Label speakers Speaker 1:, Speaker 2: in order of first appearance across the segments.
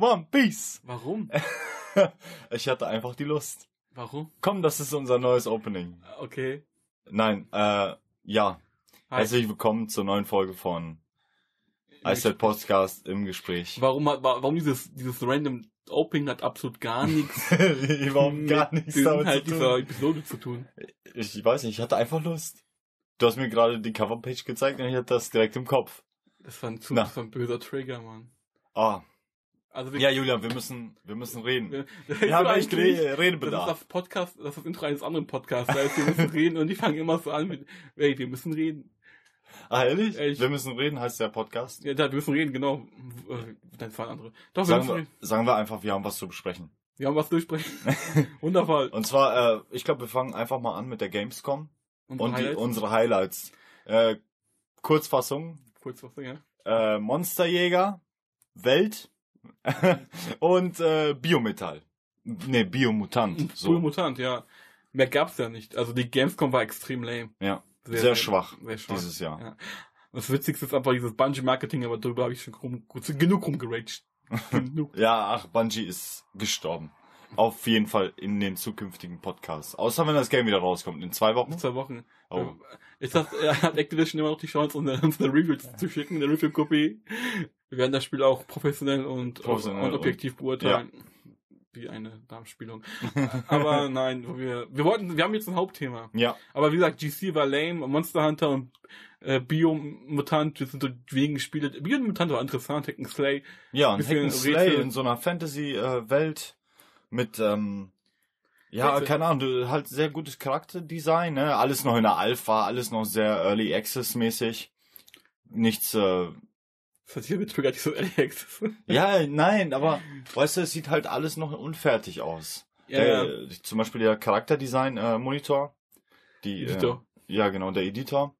Speaker 1: One Piece.
Speaker 2: Warum?
Speaker 1: ich hatte einfach die Lust.
Speaker 2: Warum?
Speaker 1: Komm, das ist unser neues Opening.
Speaker 2: Okay.
Speaker 1: Nein, äh, ja.
Speaker 2: Hi.
Speaker 1: Herzlich willkommen zur neuen Folge von Eiszeit Podcast im Gespräch.
Speaker 2: Warum, warum dieses, dieses random Opening hat absolut gar nichts
Speaker 1: Überhaupt gar nichts
Speaker 2: mit
Speaker 1: damit
Speaker 2: Inhalt
Speaker 1: zu
Speaker 2: dieser
Speaker 1: tun.
Speaker 2: Episode zu tun.
Speaker 1: Ich weiß nicht, ich hatte einfach Lust. Du hast mir gerade die Coverpage gezeigt und ich hatte das direkt im Kopf.
Speaker 2: Das war ein, zu,
Speaker 1: Na.
Speaker 2: das war ein böser Trigger, Mann.
Speaker 1: Ah,
Speaker 2: Also
Speaker 1: ja, Julian, wir müssen, wir müssen reden.
Speaker 2: wir,
Speaker 1: Wir haben echt
Speaker 2: eigentlich-
Speaker 1: Re
Speaker 2: Das ist
Speaker 1: Redebedarf.
Speaker 2: das Podcast, das ist das Intro eines anderen Podcasts. Da heißt, wir müssen reden und die fangen immer so an mit, ey, wir müssen reden.
Speaker 1: Ah, ehrlich?
Speaker 2: Ehrlich.
Speaker 1: Wir müssen reden, heißt der Podcast.
Speaker 2: Ja, wir müssen reden, genau. Äh, Dann fahren andere. Doch, wir
Speaker 1: Sagen wir,
Speaker 2: reden.
Speaker 1: sagen wir einfach, wir haben was zu besprechen.
Speaker 2: Wir haben was durchsprechen. Wundervoll.
Speaker 1: Und zwar, äh, ich glaube, wir fangen einfach mal an mit der Gamescom
Speaker 2: Unsere
Speaker 1: und die,
Speaker 2: Highlights?
Speaker 1: unsere Highlights. Äh, Kurzfassung,
Speaker 2: Kurz was, ja.
Speaker 1: äh, Monsterjäger, Welt und äh, Biometall. Nee, Biomutant. So.
Speaker 2: Cool Mutant, ja. Mehr gab's ja nicht. Also die Gamescom war extrem lame.
Speaker 1: Ja, sehr, schwach,
Speaker 2: Sehr schwach.
Speaker 1: dieses Jahr.
Speaker 2: Ja. Das Witzigste ist einfach dieses Bungee-Marketing, aber darüber habe ich schon rum, genug rumgeraged. genug.
Speaker 1: Ja, ach, Bungie ist gestorben. Auf jeden Fall in den zukünftigen Podcasts. Außer wenn das Game wieder rauskommt. In zwei Wochen.
Speaker 2: In zwei Wochen.
Speaker 1: Oh.
Speaker 2: Das, er hat Activision immer noch die Chance, uns eine, uns eine Review zu schicken, eine Review-Kopie. Wir werden das Spiel auch professionell und,
Speaker 1: Professionell
Speaker 2: und objektiv beurteilen. Wie eine Darmspielung. Aber nein, wir, wir wollten, wir haben jetzt ein Hauptthema.
Speaker 1: Ja,
Speaker 2: Aber wie gesagt, GC war lame, Monster Hunter und äh, Biomutant, das sind so wegen Spiele. Biomutant war interessant, Hack and Slay.
Speaker 1: ja, ein Hack and Slay in so einer Fantasy-Welt mit, ähm, ja, keine Ahnung, du- halt sehr gutes Charakterdesign, ne? Alles noch in der Alpha, alles noch sehr Early Access mäßig. Nichts, äh,
Speaker 2: Das hier getriggert, die so Early Access.
Speaker 1: ja, nein, aber, weißt du, es sieht halt alles noch unfertig aus.
Speaker 2: ja, ja.
Speaker 1: der, Zum Beispiel der Charakterdesign-Monitor. die,
Speaker 2: Editor.
Speaker 1: Äh, ja, genau, der Editor.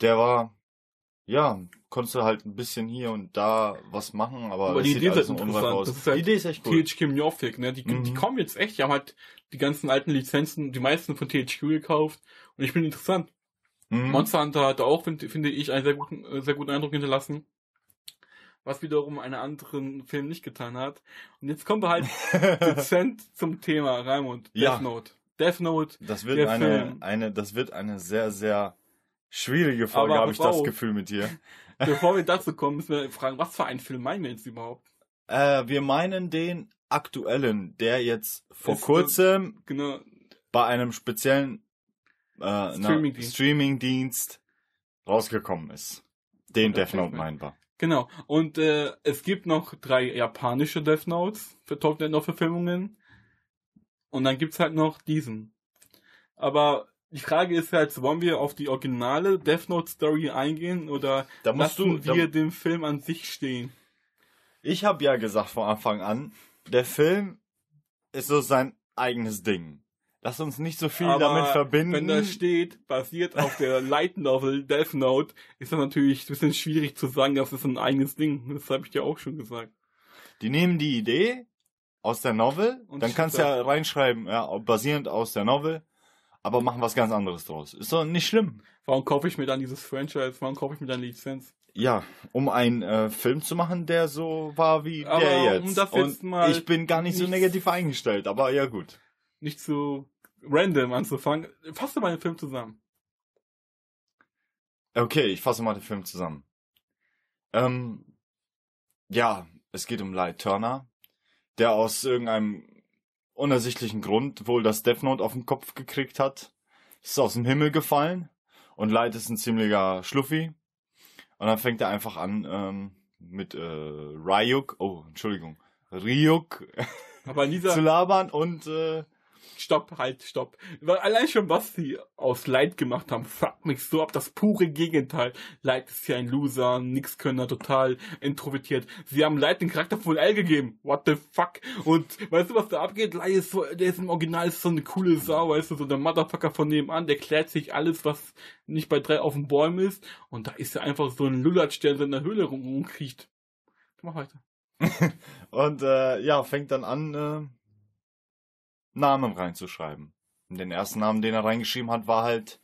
Speaker 1: Der war, ja, konntest du halt ein bisschen hier und da was machen, aber,
Speaker 2: Aber die
Speaker 1: sieht
Speaker 2: Idee ist
Speaker 1: alles
Speaker 2: halt
Speaker 1: unreif
Speaker 2: interessant.
Speaker 1: aus.
Speaker 2: Das ist halt
Speaker 1: die Idee ist echt cool.
Speaker 2: THQ Norfolk, ne? Die, die
Speaker 1: Mhm.
Speaker 2: kommen jetzt echt, die haben halt die ganzen alten Lizenzen, die meisten von THQ gekauft. Und ich bin interessant.
Speaker 1: Mhm.
Speaker 2: Monster Hunter hat auch, finde finde ich, einen sehr guten, äh, sehr guten Eindruck hinterlassen. Was wiederum einen anderen Film nicht getan hat. Und jetzt kommen wir halt dezent zum Thema, Raimund. Death
Speaker 1: Ja.
Speaker 2: Note. Death Note.
Speaker 1: Das wird eine,
Speaker 2: Film.
Speaker 1: eine, das wird eine sehr, sehr schwierige Folge, habe ich das. Gefühl mit dir.
Speaker 2: Bevor wir dazu kommen, müssen wir fragen, was für einen Film meinen wir jetzt überhaupt?
Speaker 1: Äh, wir meinen den aktuellen, der jetzt vor
Speaker 2: Ist,
Speaker 1: kurzem
Speaker 2: Genau.
Speaker 1: bei einem speziellen äh,
Speaker 2: Streamingdienst.
Speaker 1: Streamingdienst rausgekommen ist. Den Death Note wir.
Speaker 2: Genau. Und äh, es gibt noch drei japanische Death Notes für Top Net Verfilmungen. Und dann gibt's halt noch diesen. Aber die Frage ist halt, wollen wir auf die originale Death Note Story eingehen oder
Speaker 1: Da
Speaker 2: lassen
Speaker 1: du, da,
Speaker 2: wir den Film an sich stehen?
Speaker 1: ich habe ja gesagt von Anfang an, der Film ist so sein eigenes Ding. Lass uns nicht so viel
Speaker 2: Aber
Speaker 1: damit verbinden.
Speaker 2: Wenn da steht, basiert auf der Light Novel Death Note, ist das natürlich ein bisschen schwierig zu sagen, das ist ein eigenes Ding. Das habe ich dir auch schon gesagt.
Speaker 1: Die nehmen die Idee aus der Novel,
Speaker 2: Und
Speaker 1: dann kannst du ja reinschreiben, ja, basierend aus der Novel, aber machen was ganz anderes draus. Ist doch nicht schlimm.
Speaker 2: Warum kaufe ich mir dann dieses Franchise? Warum kaufe ich mir dann die Lizenz?
Speaker 1: Ja, um einen äh, Film zu machen, der so war wie
Speaker 2: Aber
Speaker 1: der jetzt.
Speaker 2: um das jetzt
Speaker 1: Und
Speaker 2: mal
Speaker 1: ich bin gar nicht so negativ eingestellt, aber ja gut.
Speaker 2: nicht so random anzufangen. Fass doch mal den Film zusammen.
Speaker 1: Okay, ich fasse mal den Film zusammen. Ähm, ja, es geht um Light Turner, der aus irgendeinem unersichtlichen Grund wohl das Death Note auf den Kopf gekriegt hat. Ist aus dem Himmel gefallen und Light ist ein ziemlicher Schluffi. Und dann fängt er einfach an ähm, mit äh, Ryuk, oh, Entschuldigung, Ryuk
Speaker 2: Aber in dieser
Speaker 1: zu labern und äh,
Speaker 2: Stopp, halt, stopp. Weil allein schon, was sie aus Light gemacht haben, fuck mich so ab, das pure Gegenteil. Light ist ja ein Loser, nix Könner, total introvertiert. Sie haben Light den Charakter von L gegeben. What the fuck? Und weißt du, was da abgeht? Light ist so, der ist im Original so eine coole Sau, weißt du, so der Motherfucker von nebenan, der klärt sich alles, was nicht bei drei auf den Bäumen ist. Und da ist er einfach so ein Lulatsch, der in seiner Höhle rum- rumkriecht. Mach weiter.
Speaker 1: Und äh, ja, fängt dann an, äh, Namen reinzuschreiben. Und den ersten Namen, den er reingeschrieben hat, war halt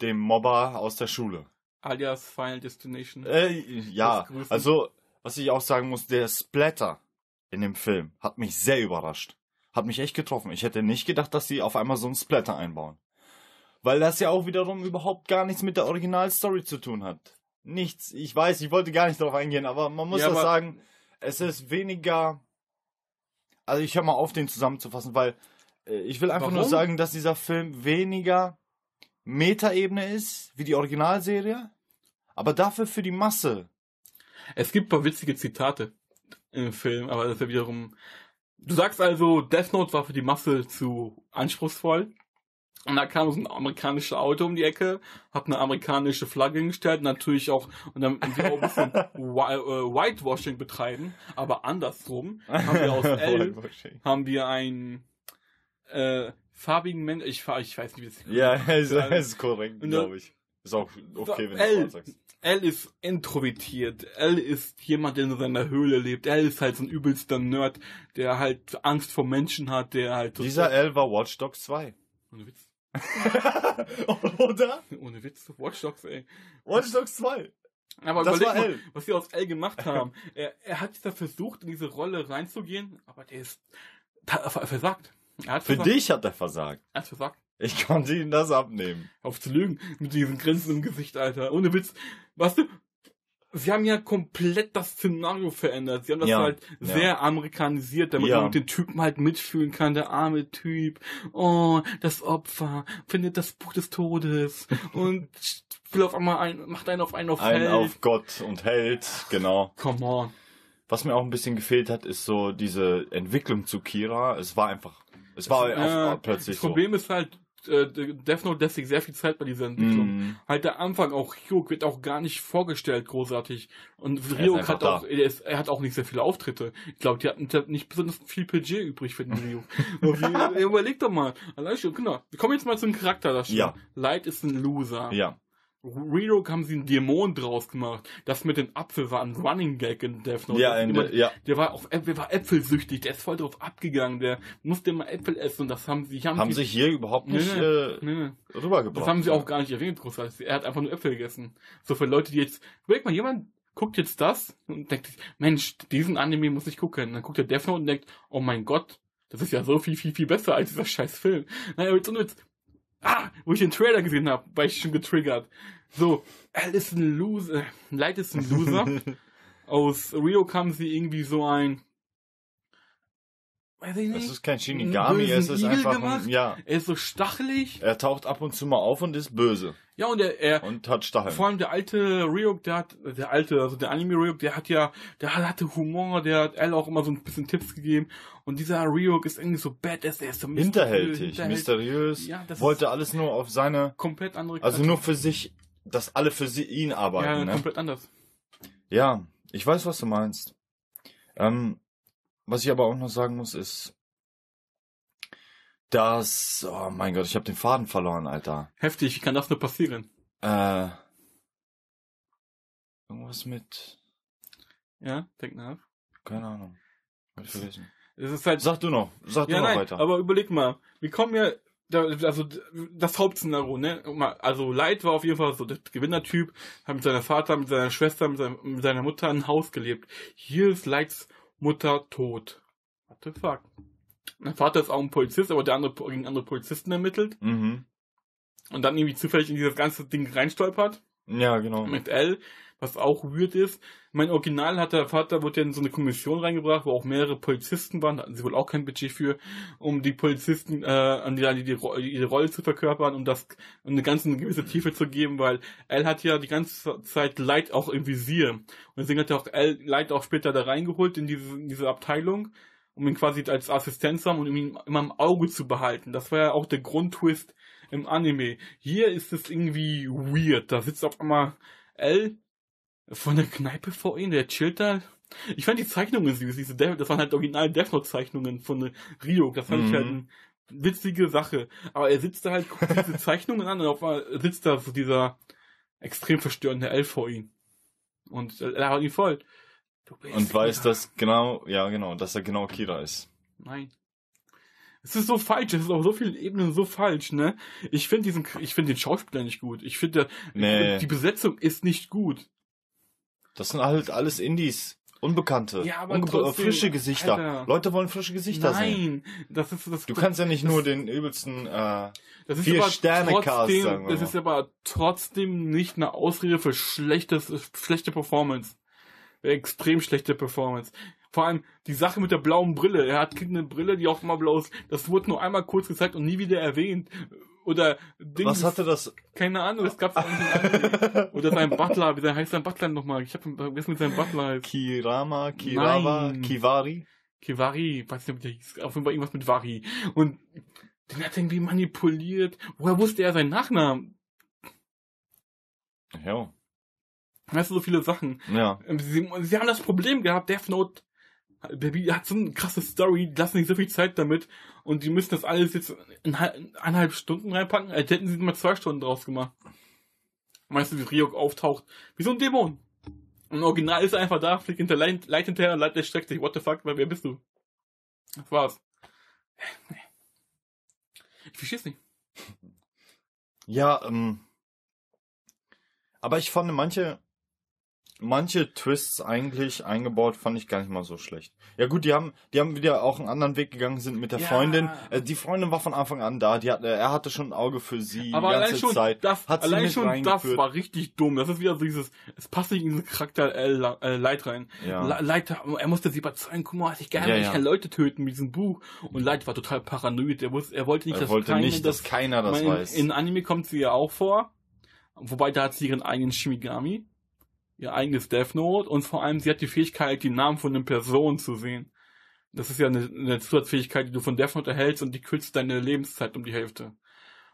Speaker 1: dem Mobber aus der Schule.
Speaker 2: alias Final Destination.
Speaker 1: Äh, ja,
Speaker 2: Das
Speaker 1: also, was ich auch sagen muss, der Splatter in dem Film hat mich sehr überrascht. Hat mich echt getroffen. Ich hätte nicht gedacht, dass sie auf einmal so einen Splatter einbauen. Weil das ja auch wiederum überhaupt gar nichts mit der Originalstory zu tun hat. Nichts. Ich weiß, ich wollte gar nicht darauf eingehen, aber man muss
Speaker 2: Ja, aber-
Speaker 1: sagen, es ist weniger. Also ich höre mal auf, den zusammenzufassen, weil äh, ich will einfach nur
Speaker 2: Warum?
Speaker 1: sagen, dass dieser Film weniger Metaebene ist wie die Originalserie, aber dafür für die Masse.
Speaker 2: Es gibt ein paar witzige Zitate im Film, aber das ist ja wiederum. Du sagst also, Death Note war für die Masse zu anspruchsvoll. Und da kam so ein amerikanisches Auto um die Ecke, hat eine amerikanische Flagge hingestellt, natürlich auch, und dann wir auch ein bisschen äh, Whitewashing betreiben, aber andersrum haben wir aus L, haben wir einen äh, farbigen Mensch, ich, ich weiß nicht, wie es
Speaker 1: Ja, es
Speaker 2: Ja.
Speaker 1: ist korrekt,
Speaker 2: Und
Speaker 1: glaube ich. Ist auch okay, wenn
Speaker 2: L.
Speaker 1: du schwarz sagst.
Speaker 2: L ist introvertiert. L ist jemand, der in seiner Höhle lebt. L ist halt so ein übelster Nerd, der halt Angst vor Menschen hat, der halt.
Speaker 1: Dieser L war Watch Dogs 2.
Speaker 2: Ohne Witz.
Speaker 1: Oder?
Speaker 2: Ohne Witz. Watch Dogs, ey.
Speaker 1: Watch Dogs 2.
Speaker 2: Aber
Speaker 1: Das
Speaker 2: überleg
Speaker 1: war
Speaker 2: mal,
Speaker 1: L.
Speaker 2: was sie aus L gemacht haben. er, er hat da versucht, in diese Rolle reinzugehen, aber der ist ver- versagt. Er
Speaker 1: Für
Speaker 2: versagt.
Speaker 1: dich hat er versagt.
Speaker 2: Er hat versagt.
Speaker 1: Ich konnte ihm das abnehmen.
Speaker 2: Auf zu lügen. Mit diesen Grenzen im Gesicht, Alter. Ohne Witz. Weißt du, sie haben ja komplett das Szenario verändert. Sie haben das
Speaker 1: Ja,
Speaker 2: halt
Speaker 1: ja.
Speaker 2: sehr amerikanisiert, damit
Speaker 1: Ja.
Speaker 2: man den Typen halt mitfühlen kann. Der arme Typ. Oh, das Opfer findet das Buch des Todes und will auf einmal ein, macht einen auf einen auf
Speaker 1: Ein
Speaker 2: Held.
Speaker 1: auf Gott und Held, genau.
Speaker 2: Come on.
Speaker 1: Was mir auch ein bisschen gefehlt hat, ist so diese Entwicklung zu Kira. Es war einfach, es war
Speaker 2: Ja,
Speaker 1: auf, plötzlich
Speaker 2: das Problem ist halt, äh, Death Note lässt sich sehr viel Zeit bei dieser. Entwicklung.
Speaker 1: Mm,
Speaker 2: Halt der Anfang auch, Hyuk wird auch gar nicht vorgestellt, großartig. Und Ryuk hat auch, er, ist, er hat auch nicht sehr viele Auftritte. Ich glaube, die hatten nicht besonders viel Budget übrig für den Ryuk. Wie- Überleg doch mal. Allein schon, genau. Wir kommen jetzt mal zum Charakter da schon.
Speaker 1: Ja.
Speaker 2: Light ist ein Loser.
Speaker 1: ja.
Speaker 2: Ryuk haben sie einen Dämon draus gemacht. Das mit dem Apfel war ein Running Gag in Death Note.
Speaker 1: Ja,
Speaker 2: immer-
Speaker 1: der, ja.
Speaker 2: der war auf der war äpfelsüchtig, der ist voll drauf abgegangen, der musste immer Äpfel essen und das haben sie haben,
Speaker 1: Haben
Speaker 2: sie,
Speaker 1: sich hier überhaupt nicht
Speaker 2: nee.
Speaker 1: äh,
Speaker 2: nee,
Speaker 1: rübergebracht.
Speaker 2: Das haben sie auch gar nicht erwähnt, großartig. Er hat einfach nur Äpfel gegessen. So für Leute, die jetzt, überleg mal, jemand guckt jetzt das und denkt, sich, Mensch, diesen Anime muss ich gucken. dann guckt der Death Note und denkt, oh mein Gott, das ist ja so viel, viel, viel besser als dieser scheiß Film. Naja, jetzt, und jetzt, ah, wo ich den Trailer gesehen habe, war ich schon getriggert. So, L ist ein Loser, Light ist ein Loser. Aus Rio kam sie irgendwie so ein, weiß ich
Speaker 1: Es
Speaker 2: nicht,
Speaker 1: ist kein Shinigami, es ist
Speaker 2: Igel
Speaker 1: einfach ein, ja.
Speaker 2: er ist so stachelig.
Speaker 1: Er taucht ab und zu mal auf und ist böse
Speaker 2: Ja, und er, er,
Speaker 1: und hat Stacheln.
Speaker 2: Vor allem der alte Ryuk, der hat, der alte, also der Anime Ryuk, der hat ja, der hatte Humor, der hat L auch immer so ein bisschen Tipps gegeben. Und dieser Ryuk ist irgendwie so badass, der ist so
Speaker 1: Hinterhältig,
Speaker 2: hinterhältig.
Speaker 1: mysteriös,
Speaker 2: Ja, das
Speaker 1: wollte alles nur auf seine,
Speaker 2: Komplett andere
Speaker 1: also nur für sich, dass alle für sie, ihn
Speaker 2: ja,
Speaker 1: arbeiten. ne?
Speaker 2: komplett anders.
Speaker 1: Ja, ich weiß, was du meinst. Ähm, was ich aber auch noch sagen muss, ist, dass, oh mein Gott, ich habe den Faden verloren, Alter.
Speaker 2: Heftig, wie kann das nur passieren?
Speaker 1: Äh, irgendwas mit,
Speaker 2: Ja, denk nach.
Speaker 1: keine Ahnung, hab ich vergessen.
Speaker 2: Es ist halt,
Speaker 1: Sag du noch, sag
Speaker 2: ja,
Speaker 1: du noch
Speaker 2: nein,
Speaker 1: weiter.
Speaker 2: aber überleg mal, wir kommen ja, da, also das Hauptszenario, ne? Also Light war auf jeden Fall so der Gewinnertyp, hat mit seiner Vater, mit seiner Schwester, mit, seiner- mit seiner Mutter ein Haus gelebt. Hier ist Lights Mutter tot. What the fuck? Mein Vater ist auch ein Polizist, aber der andere gegen andere Polizisten ermittelt
Speaker 1: Mhm.
Speaker 2: und dann irgendwie zufällig in dieses ganze Ding reinstolpert
Speaker 1: Ja, genau.
Speaker 2: mit L, was auch weird ist. Mein Original hat der Vater, wurde ja in so eine Kommission reingebracht, wo auch mehrere Polizisten waren, da hatten sie wohl auch kein Budget für, um die Polizisten, äh, an die, die, die, ihre Rolle zu verkörpern und das, um eine ganze eine gewisse Tiefe zu geben, weil L hat ja die ganze Zeit Light auch im Visier. Und deswegen hat er auch L, Light auch später da reingeholt in diese, in diese Abteilung, um ihn quasi als Assistent zu haben und um ihn immer im Auge zu behalten. Das war ja auch der Grundtwist im Anime. Hier ist es irgendwie weird. Da sitzt auf einmal L von der Kneipe vor ihm, der chillt da. Ich fand die Zeichnungen süß. Diese Death, das waren halt original Death Note Zeichnungen von Rio. Das fand ich
Speaker 1: Mhm.
Speaker 2: halt eine witzige Sache. Aber er sitzt da halt, guckt diese Zeichnungen an und auf einmal sitzt da so dieser extrem verstörende L vor ihm. Und er hat ihn voll.
Speaker 1: Und weiß,
Speaker 2: Kira.
Speaker 1: dass genau, ja genau, dass er genau Kira ist.
Speaker 2: Nein. Es ist so falsch, es ist auf so vielen Ebenen so falsch, ne? Ich finde diesen, ich finde den Schauspieler nicht gut. Ich finde,
Speaker 1: Nee.
Speaker 2: die Besetzung ist nicht gut.
Speaker 1: Das sind halt alles Indies. Unbekannte.
Speaker 2: Ja, aber
Speaker 1: Unge-
Speaker 2: trotzdem,
Speaker 1: frische Gesichter.
Speaker 2: Alter.
Speaker 1: Leute wollen frische Gesichter sehen.
Speaker 2: Nein, das ist das.
Speaker 1: Du kannst ja nicht nur den übelsten, äh,
Speaker 2: das ist
Speaker 1: vier Sterne-Cast,
Speaker 2: trotzdem,
Speaker 1: sagen wir
Speaker 2: das ist aber trotzdem nicht eine Ausrede für schlechtes, schlechte Performance. Extrem schlechte Performance. Vor allem die Sache mit der blauen Brille. Er hat eine Brille, die auch immer blau ist. Das wurde nur einmal kurz gezeigt und nie wieder erwähnt. Oder Ding,
Speaker 1: was hatte das?
Speaker 2: keine Ahnung, es gab's auch nicht. Oder sein Butler, wie der heißt sein Butler nochmal? Ich hab vergessen, wie sein Butler heißt.
Speaker 1: Kirama, Kirawa,
Speaker 2: Nein.
Speaker 1: Kivari?
Speaker 2: Kivari, weiß nicht, wie der hieß. Auf jeden Fall irgendwas mit Vari. Und den hat er irgendwie manipuliert. Woher wusste er seinen Nachnamen?
Speaker 1: Ja.
Speaker 2: Weißt du, so viele Sachen.
Speaker 1: Ja.
Speaker 2: Ähm, Sie, sie haben das Problem gehabt, Death Note Baby hat so eine krasse Story, die lassen nicht so viel Zeit damit und die müssen das alles jetzt in hal- in eineinhalb Stunden reinpacken, als hätten sie mal zwei Stunden draus gemacht. Meinst du, wie Ryok auftaucht? Wie so ein Dämon. Und Original ist einfach da, fliegt hinter Leit, Leit hinterher und Leit der streckt sich, what the fuck, weil wer bist du? Das war's. Ich versteh's nicht.
Speaker 1: Ja, ähm. Aber ich fand manche, manche Twists eigentlich eingebaut, fand ich gar nicht mal so schlecht. Ja gut, die haben, die haben wieder auch einen anderen Weg gegangen, sind mit der
Speaker 2: Ja.
Speaker 1: Freundin. Äh, die Freundin war von Anfang an da, die hatte, er hatte schon ein Auge für sie
Speaker 2: Aber
Speaker 1: die
Speaker 2: allein
Speaker 1: ganze
Speaker 2: schon,
Speaker 1: Zeit.
Speaker 2: das,
Speaker 1: hat
Speaker 2: allein schon das war richtig dumm. Das ist wieder so dieses, es passt nicht in diesen Charakter äh, La- äh, rein.
Speaker 1: Ja.
Speaker 2: Le- Light, er musste sie überzeugen, guck mal, ich gerne,
Speaker 1: Ja,
Speaker 2: ich kann Leute töten mit diesem Buch. Und Light war total paranoid. Er, wusste, er wollte nicht,
Speaker 1: er
Speaker 2: dass
Speaker 1: wollte
Speaker 2: keiner
Speaker 1: nicht, dass keiner das
Speaker 2: meine,
Speaker 1: weiß.
Speaker 2: In Anime kommt sie ja auch vor. Wobei da hat sie ihren eigenen Shimigami. Ihr eigenes Death Note. Und vor allem, sie hat die Fähigkeit, die Namen von den Personen zu sehen. Das ist ja eine, eine Zusatzfähigkeit, die du von Death Note erhältst und die kürzt deine Lebenszeit um die Hälfte.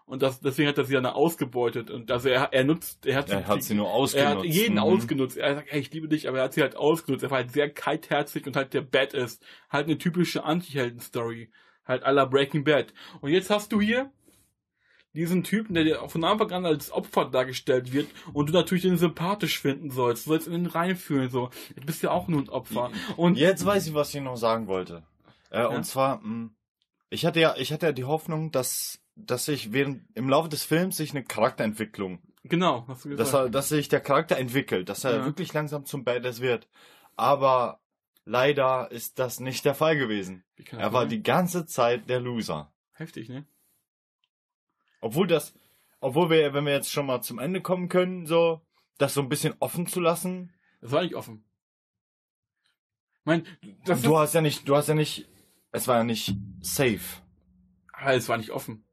Speaker 2: Und das, deswegen hat er sie ja ausgebeutet. Und also er, er nutzt, er hat,
Speaker 1: er hat sie nur ausgenutzt.
Speaker 2: er hat jeden
Speaker 1: Mhm.
Speaker 2: ausgenutzt. Er sagt, hey, ich liebe dich, aber er hat sie halt ausgenutzt. Er war halt sehr kaltherzig und halt der Bad ist. Halt eine typische Anti-Helden-Story. Halt à la Breaking Bad. Und jetzt hast du hier diesen Typen, der dir von Anfang an als Opfer dargestellt wird und du natürlich den sympathisch finden sollst. Du sollst in den reinfühlen, so. Du bist ja auch nur ein Opfer. Und
Speaker 1: Jetzt weiß ich, was ich noch sagen wollte. Äh, Und zwar, mh, ich hatte ja, ich hatte ja die Hoffnung, dass, dass sich während, im Laufe des Films sich eine Charakterentwicklung,
Speaker 2: genau, hast du gesagt.
Speaker 1: dass, er, dass sich der Charakter entwickelt, dass er
Speaker 2: Ja.
Speaker 1: wirklich langsam zum Badass wird. Aber leider ist das nicht der Fall gewesen. Er war die ganze Zeit der Loser.
Speaker 2: Heftig, ne?
Speaker 1: Obwohl das, obwohl wir, wenn wir jetzt schon mal zum Ende kommen können, so, das so ein bisschen offen zu lassen.
Speaker 2: Das war nicht offen. Ich mein, das
Speaker 1: du hast ja nicht, du hast ja nicht, es war ja nicht safe.
Speaker 2: aber es war nicht offen.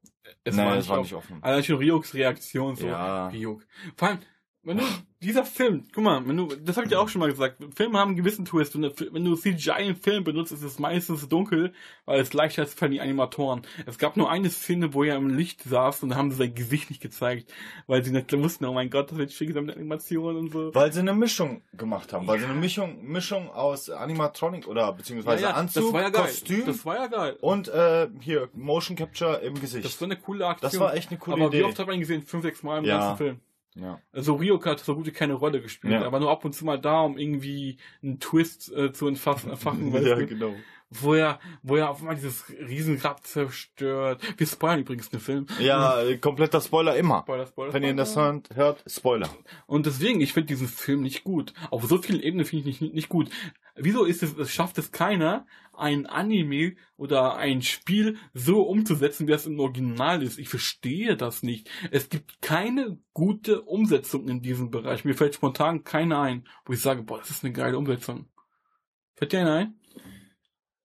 Speaker 2: Es
Speaker 1: Nein,
Speaker 2: war
Speaker 1: es
Speaker 2: nicht
Speaker 1: war
Speaker 2: offen.
Speaker 1: nicht offen.
Speaker 2: Allein schon Ryoks Reaktion so.
Speaker 1: Ja.
Speaker 2: Ryuk. Vor allem, wenn du, dieser Film, guck mal, wenn du, das habe ich ja auch schon mal gesagt, Filme haben einen gewissen Twist. Wenn du, wenn du CGI im Film benutzt, ist es meistens dunkel, weil es leichter ist für die Animatoren. Es gab nur eine Szene, wo er im Licht saß und haben sie sein Gesicht nicht gezeigt, weil sie nicht wussten, oh mein Gott, das wird schwierig mit Animationen und so.
Speaker 1: Weil sie eine Mischung gemacht haben, weil sie eine Mischung, Mischung aus Animatronic oder beziehungsweise Anzug,
Speaker 2: das ja.
Speaker 1: Kostüm
Speaker 2: Das war ja geil.
Speaker 1: und äh, hier Motion Capture im Gesicht.
Speaker 2: das war eine coole Aktion.
Speaker 1: Das war echt eine coole
Speaker 2: Aber
Speaker 1: Idee.
Speaker 2: wie oft hat man ihn gesehen? Fünf, sechs Mal im
Speaker 1: Ja.
Speaker 2: ganzen Film.
Speaker 1: Ja.
Speaker 2: Also Ryuk hat so gut wie keine Rolle gespielt.
Speaker 1: Ja.
Speaker 2: Er war nur ab und zu mal da, um irgendwie einen Twist äh, zu entfassen, weißt
Speaker 1: ja, genau.
Speaker 2: Wo er, wo er auf einmal dieses Riesengrab zerstört. Wir spoilern übrigens den Film.
Speaker 1: Ja, kompletter Spoiler immer.
Speaker 2: Spoiler, Spoiler,
Speaker 1: Wenn ihr das
Speaker 2: Spoiler.
Speaker 1: hört, Spoiler.
Speaker 2: Und deswegen, ich finde diesen Film nicht gut. Auf so vielen Ebenen finde ich nicht, nicht gut. Wieso ist es, es schafft es keiner, ein Anime oder ein Spiel so umzusetzen, wie es im Original ist? Ich verstehe das nicht. Es gibt keine gute Umsetzung in diesem Bereich. Mir fällt spontan keine ein, wo ich sage, boah, das ist eine geile Umsetzung. Fällt dir eine ein?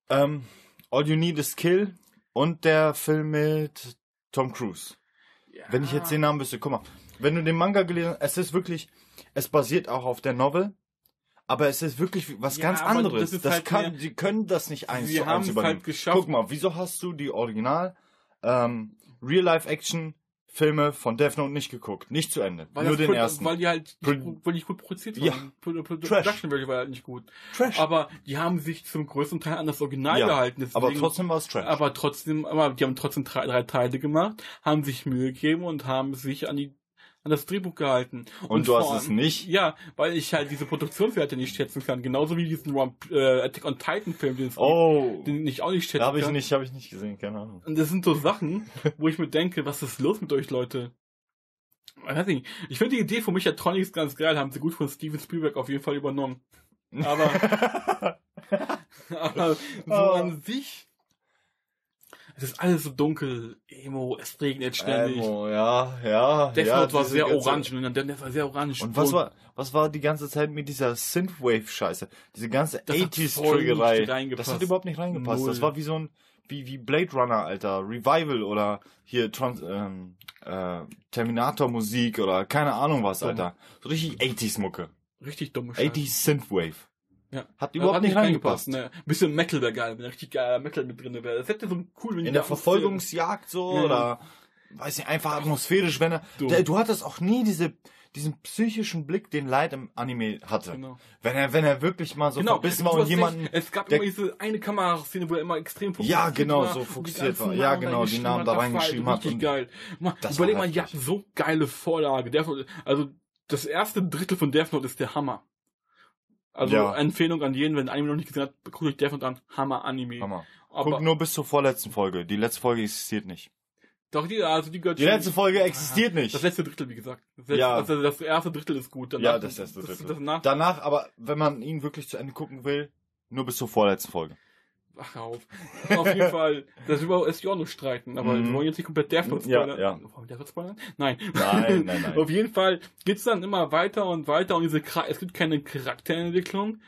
Speaker 1: Ähm, All You Need Is Kill und der Film mit Tom Cruise. Wenn ich jetzt den Namen wüsste, guck mal, wenn du den Manga gelesen hast, es ist wirklich, es basiert auch auf der Novel, aber es ist wirklich was
Speaker 2: Ja,
Speaker 1: ganz anderes.
Speaker 2: das
Speaker 1: Das,
Speaker 2: halt
Speaker 1: kann,
Speaker 2: mehr-
Speaker 1: die können das nicht eins
Speaker 2: Sie
Speaker 1: zu
Speaker 2: haben
Speaker 1: eins
Speaker 2: es
Speaker 1: übernehmen.
Speaker 2: halt geschafft.
Speaker 1: Guck mal, wieso hast du die Original ähm, Real Life Action Filme von Death Note nicht geguckt? Nicht zu Ende,
Speaker 2: Weil
Speaker 1: nur den ersten.
Speaker 2: Weil die halt nicht, gut- weil die nicht gut produziert
Speaker 1: Ja.
Speaker 2: waren. Pro- Pro-
Speaker 1: Trash.
Speaker 2: Production Value war halt nicht gut.
Speaker 1: Trash.
Speaker 2: Aber die haben sich zum größten Teil an das Original
Speaker 1: Ja,
Speaker 2: gehalten. Deswegen,
Speaker 1: aber trotzdem war es Trash.
Speaker 2: aber trotzdem, aber die haben trotzdem drei, drei Teile gemacht, haben sich Mühe gegeben und haben sich an die an das Drehbuch gehalten.
Speaker 1: Und, du hast es nicht?
Speaker 2: Ja, weil ich halt diese Produktionswerte nicht schätzen kann. Genauso wie diesen One, äh, Attack on Titan Film, den,
Speaker 1: Oh,
Speaker 2: gibt, den ich auch nicht schätzen
Speaker 1: habe ich
Speaker 2: kann.
Speaker 1: nicht, habe ich nicht gesehen, keine Ahnung.
Speaker 2: Und das sind so Sachen, wo ich mir denke, was ist los mit euch, Leute? Ich weiß nicht. Ich finde die Idee von Mechatronics ganz geil, haben sie gut von Steven Spielberg auf jeden Fall übernommen. Aber, aber so
Speaker 1: Oh.
Speaker 2: an sich, es ist alles so dunkel, Emo, es regnet ständig.
Speaker 1: Emo, ja, ja.
Speaker 2: Death
Speaker 1: ja,
Speaker 2: Note war sehr orange, und dann der war sehr orange.
Speaker 1: Und was war, was war die ganze Zeit mit dieser Synthwave-Scheiße? Diese ganze
Speaker 2: Das hat voll nicht
Speaker 1: 80s-Triggerei.
Speaker 2: reingepasst.
Speaker 1: Das hat überhaupt nicht reingepasst.
Speaker 2: Null.
Speaker 1: Das war wie so ein, wie, wie Blade Runner, Alter. Revival oder hier Trans, ähm, äh, Terminator-Musik oder keine Ahnung was. Alter. So richtig 80s-Mucke.
Speaker 2: richtig dumme Scheiße.
Speaker 1: 80s Synthwave.
Speaker 2: Ja.
Speaker 1: Hat überhaupt nicht reingepasst.
Speaker 2: Ne? Ein bisschen Metal wäre geil, wenn richtig geiler Metal mit drin wäre. Das hätte so cool, wenn die
Speaker 1: In der Verfolgungsjagd so
Speaker 2: Ja.
Speaker 1: oder weiß nicht, einfach atmosphärisch, wenn er.
Speaker 2: Dumm.
Speaker 1: Der, du hattest auch nie diese, diesen psychischen Blick, den Light im Anime hatte.
Speaker 2: Genau.
Speaker 1: Wenn er, wenn er wirklich mal so
Speaker 2: genau,
Speaker 1: verbissen
Speaker 2: du
Speaker 1: war und jemanden.
Speaker 2: recht, es gab immer diese eine Kameraszene, wo er immer extrem
Speaker 1: Ja, genau,
Speaker 2: war
Speaker 1: so fokussiert war. Ja, genau, die Namen da
Speaker 2: war halt
Speaker 1: reingeschrieben hat
Speaker 2: Richtig geil.
Speaker 1: Das
Speaker 2: überleg
Speaker 1: war
Speaker 2: mal,
Speaker 1: heftig.
Speaker 2: hatten so geile Vorlage. Der, also, das erste Drittel von Death Note ist der Hammer. Also,
Speaker 1: Ja.
Speaker 2: Empfehlung an jeden, wenn ein Anime noch nicht gesehen hat, guckt euch Death Note an. Hammer Anime.
Speaker 1: Hammer.
Speaker 2: Aber,
Speaker 1: Guck nur bis zur vorletzten Folge. Die letzte Folge existiert nicht.
Speaker 2: doch, die, also, die gehört
Speaker 1: Die
Speaker 2: schon-
Speaker 1: letzte Folge existiert
Speaker 2: Das
Speaker 1: nicht.
Speaker 2: letzte Drittel, wie gesagt. Das, letzte,
Speaker 1: Ja.
Speaker 2: also das erste Drittel ist gut. Danach,
Speaker 1: Ja, das erste
Speaker 2: Das,
Speaker 1: Drittel.
Speaker 2: das nach,
Speaker 1: Danach, aber wenn man ihn wirklich zu Ende gucken will, nur bis zur vorletzten Folge.
Speaker 2: Ach, auf. Auf jeden Fall, das über ist ja auch noch streiten, aber
Speaker 1: Mhm.
Speaker 2: wir wollen jetzt nicht komplett Death Note
Speaker 1: Ja,
Speaker 2: spoilern.
Speaker 1: ja.
Speaker 2: Wollen wir spoilern? Nein.
Speaker 1: Nein, nein, nein.
Speaker 2: Auf jeden Fall geht's dann immer weiter und weiter und diese es gibt keine Charakterentwicklung.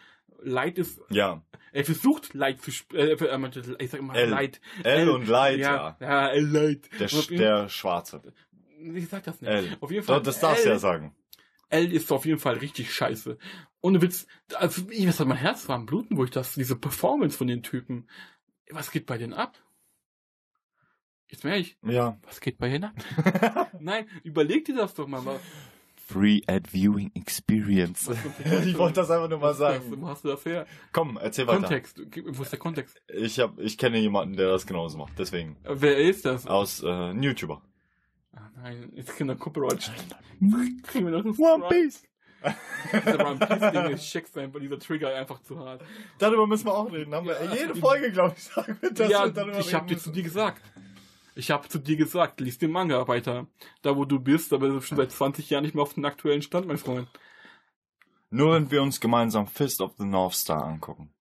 Speaker 2: Light ist,
Speaker 1: Ja.
Speaker 2: er versucht Light zu sp- äh, äh, ich sag immer
Speaker 1: L.
Speaker 2: Light.
Speaker 1: L und Light,
Speaker 2: ja.
Speaker 1: ja.
Speaker 2: Ja, L Light.
Speaker 1: Der, der Schwarze.
Speaker 2: ich sag das nicht.
Speaker 1: L.
Speaker 2: Auf jeden Fall.
Speaker 1: Das darfst du
Speaker 2: L-
Speaker 1: ja sagen.
Speaker 2: L ist auf jeden Fall richtig scheiße. Ohne Witz, also ich weiß, mein Herz war am Bluten, wo ich das, diese Performance von den Typen. Was geht bei denen ab? Jetzt merke ich,
Speaker 1: Ja.
Speaker 2: was geht bei denen ab? Nein, überleg dir das doch mal. wa-
Speaker 1: Free at Viewing Experience.
Speaker 2: Was
Speaker 1: ich wollte das einfach nur mal
Speaker 2: Was
Speaker 1: sagen.
Speaker 2: hast du das her?
Speaker 1: Komm, erzähl weiter.
Speaker 2: Kontext. Gib- Wo ist der Kontext?
Speaker 1: Ich hab, ich kenne jemanden, der das genauso macht. Deswegen.
Speaker 2: Wer ist das?
Speaker 1: Aus, äh, ein YouTuber.
Speaker 2: Ah, nein, jetzt kann der Copyright. Kriegen wir noch einen Strike.
Speaker 1: Piece.
Speaker 2: Dieser One Piece Ding ist checkst einfach dieser Trigger einfach zu hart.
Speaker 1: Darüber müssen wir auch reden. Haben wir jede Folge, glaube ich, sagen wir, dass
Speaker 2: ja,
Speaker 1: wir
Speaker 2: ich hab
Speaker 1: reden
Speaker 2: dir zu dir gesagt. Ich hab zu dir gesagt, lies den Manga weiter. Da wo du bist, aber du bist schon seit 20 Jahren nicht mehr auf dem aktuellen Stand, mein Freund.
Speaker 1: Nur wenn wir uns gemeinsam Fist of the North Star angucken.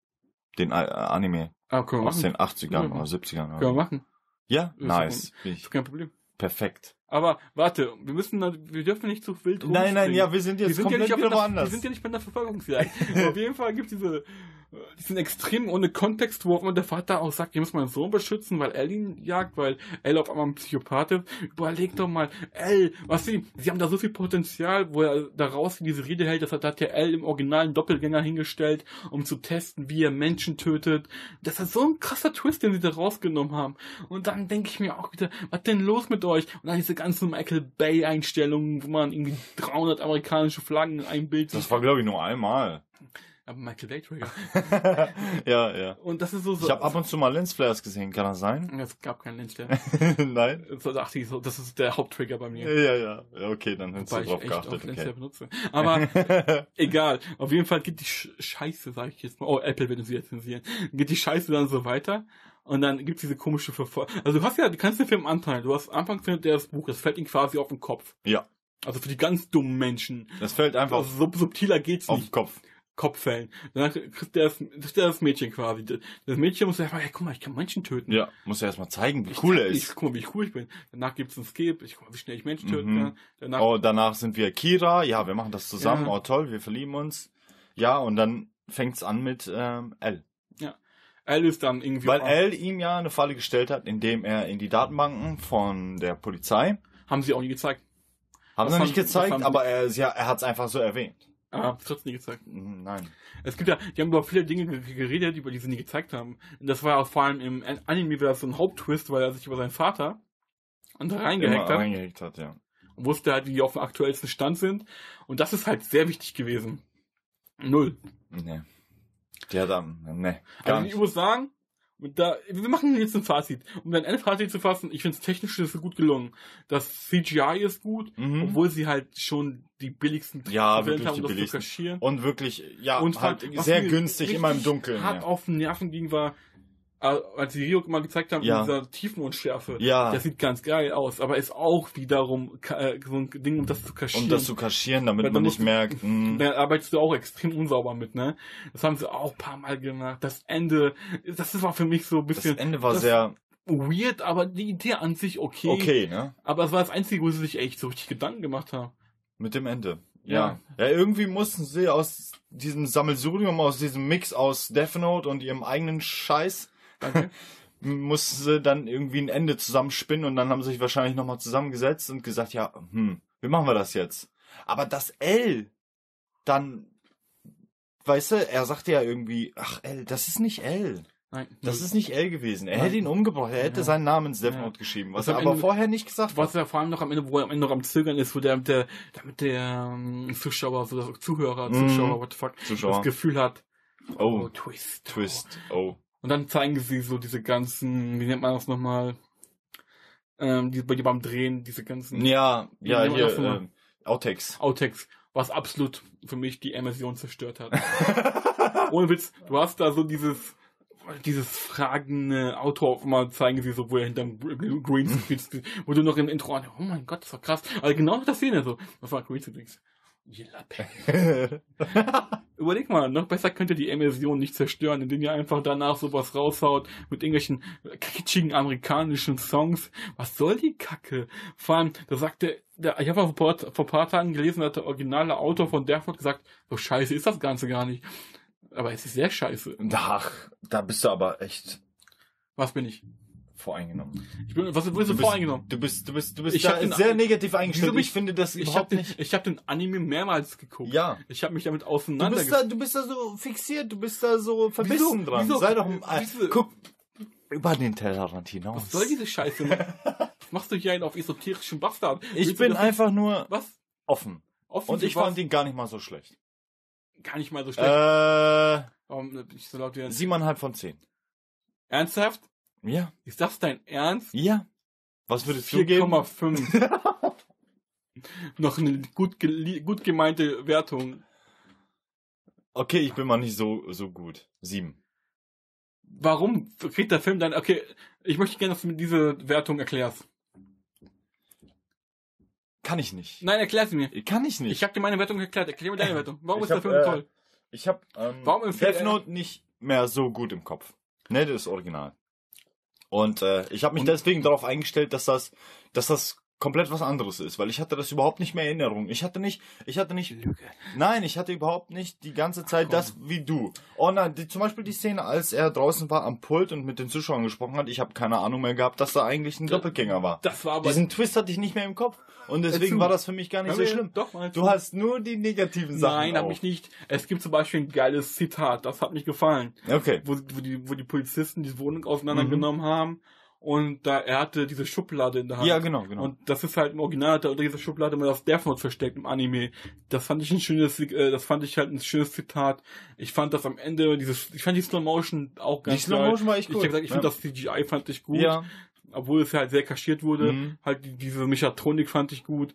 Speaker 1: Den äh, Anime
Speaker 2: Ah, wir
Speaker 1: aus den 80ern
Speaker 2: Mhm.
Speaker 1: oder 70ern.
Speaker 2: Können wir machen.
Speaker 1: Ja,
Speaker 2: Ist
Speaker 1: nice. Bin
Speaker 2: Ist
Speaker 1: ich
Speaker 2: kein Problem.
Speaker 1: perfekt.
Speaker 2: Aber warte, wir müssen, da- wir dürfen nicht zu wild
Speaker 1: Nein, nein,
Speaker 2: rumspringen.
Speaker 1: ja, wir sind
Speaker 2: Wir
Speaker 1: jetzt
Speaker 2: sind, ja
Speaker 1: komplett
Speaker 2: nicht auf
Speaker 1: wieder
Speaker 2: einer, wir
Speaker 1: woanders.
Speaker 2: sind ja nicht bei einer Verfolgungsjagd. auf jeden Fall gibt es diese, diesen extrem ohne Kontext, wo auch immer der Vater auch sagt, ihr müsst meinen Sohn beschützen, weil Elle ihn jagt, weil Elle auf einmal ein Psychopath ist. Überleg doch mal, Elle, was sie, sie haben da so viel Potenzial, wo er daraus diese Rede hält, das hat, da hat ja Elle im Original einen Doppelgänger hingestellt, um zu testen, wie er Menschen tötet. Das ist so ein krasser Twist, den sie da rausgenommen haben. Und dann denke ich mir auch wieder, was denn los mit euch? Und dann diese ganzen Michael Bay Einstellungen, wo man irgendwie 300 amerikanische Flaggen in ein Bild
Speaker 1: Das war, glaube ich, nur einmal.
Speaker 2: Aber Michael Bay Trigger.
Speaker 1: ja, ja.
Speaker 2: Und das ist so, so
Speaker 1: Ich habe ab und zu mal Lensflares gesehen, kann das sein?
Speaker 2: es gab keinen der.
Speaker 1: Nein?
Speaker 2: So dachte ich so, das ist der Haupttrigger bei mir.
Speaker 1: Ja, ja. Ja, Okay, dann
Speaker 2: Wobei
Speaker 1: du
Speaker 2: ich
Speaker 1: drauf
Speaker 2: echt
Speaker 1: geachtet.
Speaker 2: Lensflare
Speaker 1: Okay.
Speaker 2: benutze. Aber egal. Auf jeden Fall geht die Sch Scheiße, sag ich jetzt mal. Oh, Apple wird sie jetzt zensieren. Geht die Scheiße dann so weiter. Und dann gibt's diese komische Verfolgung. Also du hast ja, du kannst den Film anteilen. Du hast Anfang findet der das Buch, das fällt ihm quasi auf den Kopf.
Speaker 1: Ja.
Speaker 2: Also für die ganz dummen Menschen.
Speaker 1: Das fällt einfach
Speaker 2: Also sub subtiler geht's
Speaker 1: auf
Speaker 2: nicht.
Speaker 1: den Kopf.
Speaker 2: Kopffällen. Danach kriegt der das, kriegt der das Mädchen quasi. Das Mädchen muss einfach, hey, guck mal, ich kann Menschen töten.
Speaker 1: Ja, muss ja erstmal zeigen, wie cool er
Speaker 2: Ich,
Speaker 1: ist.
Speaker 2: guck mal, wie cool ich bin. Danach gibt's ein Skip. Ich guck mal, wie schnell ich Menschen töten
Speaker 1: Mhm.
Speaker 2: kann. Danach,
Speaker 1: Oh, danach sind wir Kira. Ja, wir machen das zusammen.
Speaker 2: Ja.
Speaker 1: Oh, toll, wir verlieben uns. Ja, und dann fängt's an mit ähm, L.
Speaker 2: Al ist dann irgendwie.
Speaker 1: Weil L ihm ja eine Falle gestellt hat, indem er in die Datenbanken von der Polizei,
Speaker 2: Haben sie auch nie gezeigt.
Speaker 1: haben
Speaker 2: Was
Speaker 1: sie nicht gezeigt, aber er, ja, er hat's einfach so erwähnt.
Speaker 2: Ah, das trotzdem nie gezeigt.
Speaker 1: Mhm, Nein.
Speaker 2: Es gibt ja, die haben über viele Dinge ge- geredet, über die sie nie gezeigt haben. Und das war auch vor allem im Anime das so ein Haupttwist, weil er sich über seinen Vater und da reingehackt hat
Speaker 1: reingehackt hat, ja.
Speaker 2: und wusste halt, wie die auf dem aktuellsten Stand sind. Und das ist halt sehr wichtig gewesen. Null.
Speaker 1: Nee. Der dann, nee,
Speaker 2: Also ich
Speaker 1: nicht.
Speaker 2: muss sagen, Und Da, wir machen jetzt ein Fazit. Um dann ein Fazit zu fassen, ich finde es technisch ist gut gelungen. Das CGI ist gut,
Speaker 1: Mhm.
Speaker 2: obwohl sie halt schon die billigsten Tricks
Speaker 1: Ja, wirklich
Speaker 2: haben, um das zu
Speaker 1: billigsten.
Speaker 2: kaschieren.
Speaker 1: Und wirklich, ja,
Speaker 2: Und
Speaker 1: halt sehr günstig, immer im Dunkeln.
Speaker 2: hart
Speaker 1: Ja.
Speaker 2: auf den Nerven ging, war, als die Rio mal gezeigt haben,
Speaker 1: Ja.
Speaker 2: mit dieser Tiefenunschärfe.
Speaker 1: Ja.
Speaker 2: Das sieht ganz geil aus, aber ist auch wiederum äh, so ein Ding, um das zu kaschieren.
Speaker 1: Um das zu kaschieren, damit
Speaker 2: Weil
Speaker 1: man nicht merkt, mh,
Speaker 2: Da arbeitest du auch extrem unsauber mit, ne? Das haben sie auch ein paar Mal gemacht. Das Ende, das war für mich so ein
Speaker 1: das
Speaker 2: bisschen
Speaker 1: Ende war
Speaker 2: das-
Speaker 1: sehr
Speaker 2: weird, aber die Idee an sich okay.
Speaker 1: okay, ne?
Speaker 2: Aber es war das Einzige, wo sie sich echt so richtig Gedanken gemacht haben.
Speaker 1: Mit dem Ende. Ja. ja. irgendwie mussten sie aus diesem Sammelsurium, aus diesem Mix aus Death Note und ihrem eigenen Scheiß,
Speaker 2: Danke.
Speaker 1: mussten sie dann irgendwie ein Ende zusammenspinnen und dann haben sie sich wahrscheinlich nochmal zusammengesetzt und gesagt, ja, hm, wie machen wir das jetzt? Aber das L dann, weißt du, er sagte ja irgendwie, ach L, das ist nicht L.
Speaker 2: Nein.
Speaker 1: Das ist nicht L gewesen. Er
Speaker 2: Nein.
Speaker 1: hätte ihn umgebracht, er hätte
Speaker 2: Ja.
Speaker 1: seinen Namen ins Death
Speaker 2: Ja.
Speaker 1: Note geschrieben, was
Speaker 2: Das
Speaker 1: er aber
Speaker 2: Ende-
Speaker 1: vorher nicht gesagt hat.
Speaker 2: Was ja vor allem noch am Ende, wo er am Ende noch am Zögern ist, wo der, der, damit der ähm, Zuschauer, so Zuhörer,
Speaker 1: Mhm.
Speaker 2: Zuschauer, what the fuck,
Speaker 1: Zuschauer.
Speaker 2: das Gefühl hat,
Speaker 1: Oh,
Speaker 2: oh, Twist.
Speaker 1: Twist. Oh.
Speaker 2: Und dann zeigen sie so diese ganzen, wie nennt man das nochmal, ähm, die, die beim Drehen, diese ganzen
Speaker 1: Ja, ja,
Speaker 2: Ja,
Speaker 1: hier,
Speaker 2: das
Speaker 1: ähm, Outtakes.
Speaker 2: Outtakes, was absolut für mich die Immersion zerstört hat. Ohne Witz, du hast da so dieses, dieses fragende Auto auf einmal zeigen sie so, wo er hinterm Greenscreen steht, wo du noch im Intro an, oh mein Gott, das war krass. Also genau nach der Szene so, das war Greenscreen. Ihr. Überleg mal, noch besser könnte die Immersion nicht zerstören, indem ihr einfach danach sowas raushaut mit irgendwelchen kitschigen amerikanischen Songs. Was soll die Kacke? Vor allem, da sagte, der, ich habe vor, ein paar- vor ein paar Tagen gelesen, hat der originale Autor von Deathwood gesagt, so scheiße ist das Ganze gar nicht. Aber es ist sehr scheiße.
Speaker 1: Ach, da bist du aber echt
Speaker 2: Was bin ich?
Speaker 1: Voreingenommen.
Speaker 2: Ich bin, was bist du
Speaker 1: bist,
Speaker 2: voreingenommen?
Speaker 1: Du bist, du bist, du bist
Speaker 2: Ich
Speaker 1: da
Speaker 2: den-
Speaker 1: sehr negativ eingestellt.
Speaker 2: Wieso
Speaker 1: Ich finde das
Speaker 2: Ich habe
Speaker 1: überhaupt
Speaker 2: den,
Speaker 1: nicht.
Speaker 2: ich hab den Anime mehrmals geguckt.
Speaker 1: Ja.
Speaker 2: Ich habe mich damit
Speaker 1: Du
Speaker 2: auseinander
Speaker 1: bist, da, du bist da so fixiert, du bist da so verbissen
Speaker 2: Wieso?
Speaker 1: dran.
Speaker 2: Wieso?
Speaker 1: Sei doch, äh,
Speaker 2: Wieso?
Speaker 1: guck über den Tellerrand hinaus.
Speaker 2: Was soll diese Scheiße? Was machst du hier einen auf esoterischen Bastard?
Speaker 1: ich
Speaker 2: Willst du
Speaker 1: bin einfach nur
Speaker 2: Was?
Speaker 1: offen.
Speaker 2: Offen
Speaker 1: Und ich
Speaker 2: was?
Speaker 1: fand ihn gar nicht mal so schlecht.
Speaker 2: gar nicht mal so schlecht.
Speaker 1: Äh,
Speaker 2: Warum bin ich so laut werden?
Speaker 1: siebeneinhalb von zehn.
Speaker 2: Ernsthaft?
Speaker 1: Ja.
Speaker 2: Ist das dein Ernst?
Speaker 1: Ja. Was würdest du geben?
Speaker 2: 4,5. Noch eine gut, gut gemeinte Wertung.
Speaker 1: Okay, ich bin mal nicht so, so gut. Sieben.
Speaker 2: Warum kriegt der Film dann... Okay, ich möchte gerne, dass du mir diese Wertung erklärst.
Speaker 1: Kann ich nicht.
Speaker 2: Nein, erklär sie mir.
Speaker 1: Kann ich nicht.
Speaker 2: Ich habe dir meine Wertung erklärt. Erklär mir deine Wertung. Warum
Speaker 1: Ich
Speaker 2: ist der
Speaker 1: hab,
Speaker 2: Film
Speaker 1: äh,
Speaker 2: toll?
Speaker 1: Ich habe ähm,
Speaker 2: Warum
Speaker 1: Death Note nicht mehr so gut im Kopf. Ne, das ist Original. Und äh, ich habe mich deswegen darauf eingestellt, dass das, dass das komplett was anderes ist, weil ich hatte das überhaupt nicht mehr in Erinnerung. Ich hatte nicht, ich hatte nicht,
Speaker 2: Lüge.
Speaker 1: nein, ich hatte überhaupt nicht die ganze Zeit
Speaker 2: komm.
Speaker 1: das wie du. Oh nein, die, zum Beispiel die Szene, als er draußen war am Pult und mit den Zuschauern gesprochen hat, ich habe keine Ahnung mehr gehabt, dass da eigentlich ein Doppelgänger war.
Speaker 2: Das war aber...
Speaker 1: Diesen Twist hatte ich nicht mehr im Kopf und deswegen war das für mich gar nicht so schlimm.
Speaker 2: Doch, mal
Speaker 1: Du hast nur die negativen Sachen.
Speaker 2: Nein, habe ich nicht. Es gibt zum Beispiel ein geiles Zitat, das hat mich gefallen.
Speaker 1: Okay.
Speaker 2: Wo, wo, die, wo die Polizisten die Wohnung auseinandergenommen haben und da er hatte diese Schublade in der Hand.
Speaker 1: Ja, genau, genau.
Speaker 2: Und das ist halt im Original hat er unter dieser Schublade immer das Death Note versteckt im Anime. Das fand ich ein schönes, äh, das fand ich halt ein schönes Zitat. Ich fand das am Ende, dieses, ich fand die Slow Motion auch ganz
Speaker 1: Die Slow
Speaker 2: geil.
Speaker 1: Motion war echt
Speaker 2: Ich
Speaker 1: gut.
Speaker 2: hab gesagt, ich
Speaker 1: Ja.
Speaker 2: finde das CGI fand ich gut.
Speaker 1: Ja.
Speaker 2: Obwohl es halt sehr kaschiert wurde.
Speaker 1: Mhm.
Speaker 2: Halt die, diese Mechatronik fand ich gut.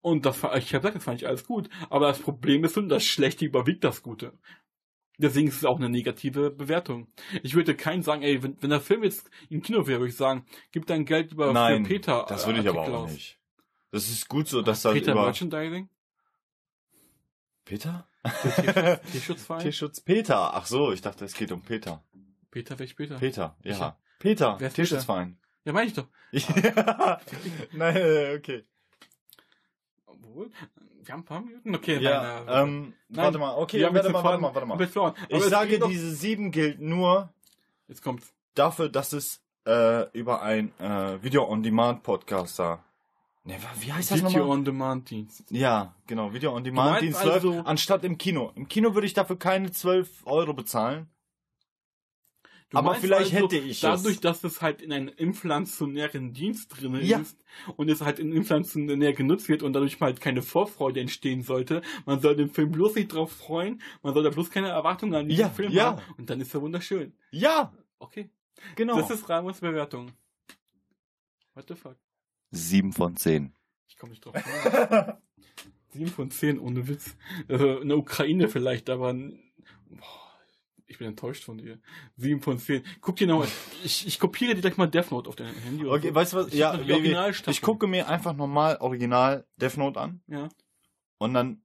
Speaker 2: Und das ich habe gesagt, das fand ich alles gut. Aber das Problem ist, nun, das Schlechte überwiegt das Gute. Deswegen ist es auch eine negative Bewertung. Ich würde keinen sagen, ey, wenn, wenn der Film jetzt im Kino wäre, würde ich sagen, gib dein Geld lieber
Speaker 1: Nein,
Speaker 2: für Peter.
Speaker 1: das
Speaker 2: äh,
Speaker 1: würde ich aber auch
Speaker 2: aus.
Speaker 1: nicht. Das ist gut so, dass das
Speaker 2: Peter
Speaker 1: über...
Speaker 2: Merchandising?
Speaker 1: Peter?
Speaker 2: Tierschutzverein?
Speaker 1: Tierschutz Peter. Ach so, ich dachte, es geht um Peter.
Speaker 2: Peter, ist Peter?
Speaker 1: Peter, ja.
Speaker 2: Welcher?
Speaker 1: Peter,
Speaker 2: Wer
Speaker 1: Tierschutzverein.
Speaker 2: Ja, meine ich doch.
Speaker 1: Ja. Nein, äh, okay.
Speaker 2: Obwohl, wir haben ein paar Minuten. Okay,
Speaker 1: Ja,
Speaker 2: nein, äh,
Speaker 1: ähm,
Speaker 2: nein,
Speaker 1: warte mal, okay,
Speaker 2: haben
Speaker 1: warte mal, warte mal, warte mal.
Speaker 2: Aber
Speaker 1: Ich sage, diese sieben gilt nur
Speaker 2: Jetzt kommt's.
Speaker 1: dafür, dass es äh, über ein äh, Video-on-Demand-Podcast da. Ne, wie heißt das
Speaker 2: Video on Demand Dienst.
Speaker 1: Ja, genau, Video-on-Demand-Dienst
Speaker 2: Du meinst
Speaker 1: läuft,
Speaker 2: also-
Speaker 1: anstatt im Kino. Im Kino würde ich dafür keine 12 Euro bezahlen.
Speaker 2: Du
Speaker 1: Aber vielleicht hätte ich
Speaker 2: Dadurch,
Speaker 1: es.
Speaker 2: dass es halt in einem inflationären Dienst drin
Speaker 1: Ja.
Speaker 2: ist und es halt in inflationär genutzt wird und dadurch halt keine Vorfreude entstehen sollte, man soll den Film bloß nicht drauf freuen, man soll da bloß keine Erwartungen an diesen
Speaker 1: Ja,
Speaker 2: Film
Speaker 1: ja.
Speaker 2: haben und dann ist er wunderschön.
Speaker 1: Ja,
Speaker 2: Okay.
Speaker 1: Genau.
Speaker 2: Das ist Ramos Bewertung. What the fuck?
Speaker 1: 7 von 10.
Speaker 2: Ich komme nicht drauf. klar. 7 von 10, ohne Witz. Also in der Ukraine vielleicht, aber boah, ich bin enttäuscht von dir. 7 von 10. Guck dir noch, ich, ich kopiere dir gleich mal Death Note auf dein Handy.
Speaker 1: Okay,
Speaker 2: so.
Speaker 1: weißt du was?
Speaker 2: Ich
Speaker 1: Ja,
Speaker 2: Originalstaffel.
Speaker 1: ich gucke mir einfach nochmal original Death Note an
Speaker 2: Ja.
Speaker 1: und dann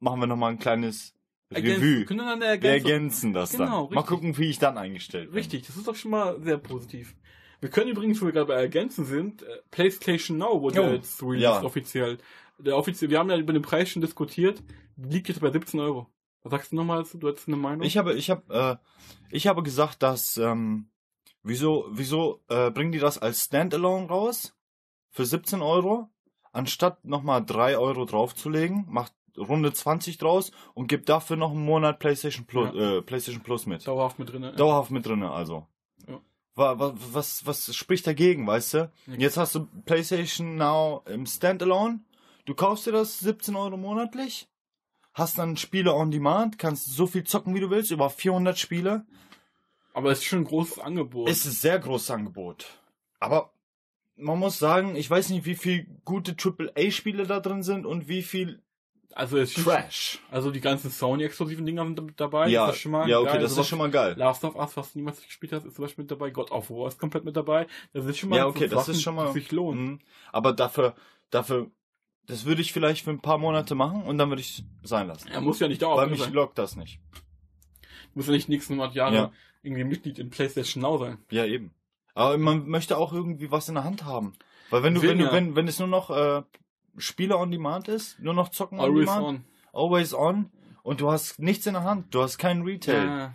Speaker 1: machen wir nochmal ein kleines
Speaker 2: Ergänzen.
Speaker 1: Revue.
Speaker 2: Können dann
Speaker 1: Wir
Speaker 2: ergänzen.
Speaker 1: ergänzen das
Speaker 2: Genau,
Speaker 1: dann. Mal
Speaker 2: richtig.
Speaker 1: gucken, wie ich dann eingestellt bin.
Speaker 2: Richtig, das ist doch schon mal sehr positiv. Wir können übrigens, wo wir gerade bei Ergänzen sind, äh, PlayStation Now wurde
Speaker 1: Jo,
Speaker 2: jetzt released
Speaker 1: ja.
Speaker 2: offiziell. Der offiziell. Wir haben ja über den Preis schon diskutiert. Liegt jetzt bei 17 Euro. Was sagst du nochmal? Du hattest eine Meinung?
Speaker 1: Ich habe, ich habe, äh, ich habe gesagt, dass ähm, wieso, wieso äh, bringen die das als Standalone raus für 17 Euro, anstatt nochmal 3 Euro draufzulegen, macht Runde 20 draus und gibt dafür noch einen Monat PlayStation Plus, äh, PlayStation Plus mit.
Speaker 2: Dauerhaft mit drin.
Speaker 1: Dauerhaft mit drinne, also.
Speaker 2: Ja.
Speaker 1: Wa- wa- Was, was spricht dagegen, weißt du? Jetzt hast du PlayStation Now im Standalone. Du kaufst dir das 17 Euro monatlich, hast dann Spiele on Demand, kannst so viel zocken, wie du willst, über 400 Spiele.
Speaker 2: Aber es ist schon ein großes Angebot.
Speaker 1: Ist ein sehr großes Angebot. Aber man muss sagen, ich weiß nicht, wie viel gute AAA-Spiele da drin sind und wie viel
Speaker 2: also es ist
Speaker 1: Trash.
Speaker 2: Also die ganzen Sony-exklusiven Dinger sind mit dabei.
Speaker 1: Ja,
Speaker 2: das ist schon mal
Speaker 1: ja, okay,
Speaker 2: geil.
Speaker 1: das ist schon mal geil.
Speaker 2: Last of Us, was du niemals gespielt hast, ist zum Beispiel mit dabei. God of War ist komplett mit dabei. Das ist schon mal
Speaker 1: Ja, okay, das
Speaker 2: Sachen,
Speaker 1: ist schon mal.
Speaker 2: sich lohnen.
Speaker 1: Mhm. Aber dafür, dafür, das würde ich vielleicht für ein paar Monate machen und dann würde ich es sein lassen.
Speaker 2: Er muss ja nicht
Speaker 1: Weil
Speaker 2: dauerhaft
Speaker 1: mich
Speaker 2: sein.
Speaker 1: lockt das nicht.
Speaker 2: Muss ja nicht nächsten 100 Jahre
Speaker 1: Ja.
Speaker 2: irgendwie Mitglied in PlayStation Now sein.
Speaker 1: Ja, eben. Aber man möchte auch irgendwie was in der Hand haben. Weil wenn du, wenn du, wenn, wenn es nur noch äh, Spiele on Demand ist, nur noch zocken on
Speaker 2: Always
Speaker 1: Demand,
Speaker 2: on.
Speaker 1: always on und du hast nichts in der Hand, du hast keinen Retail.
Speaker 2: Ja.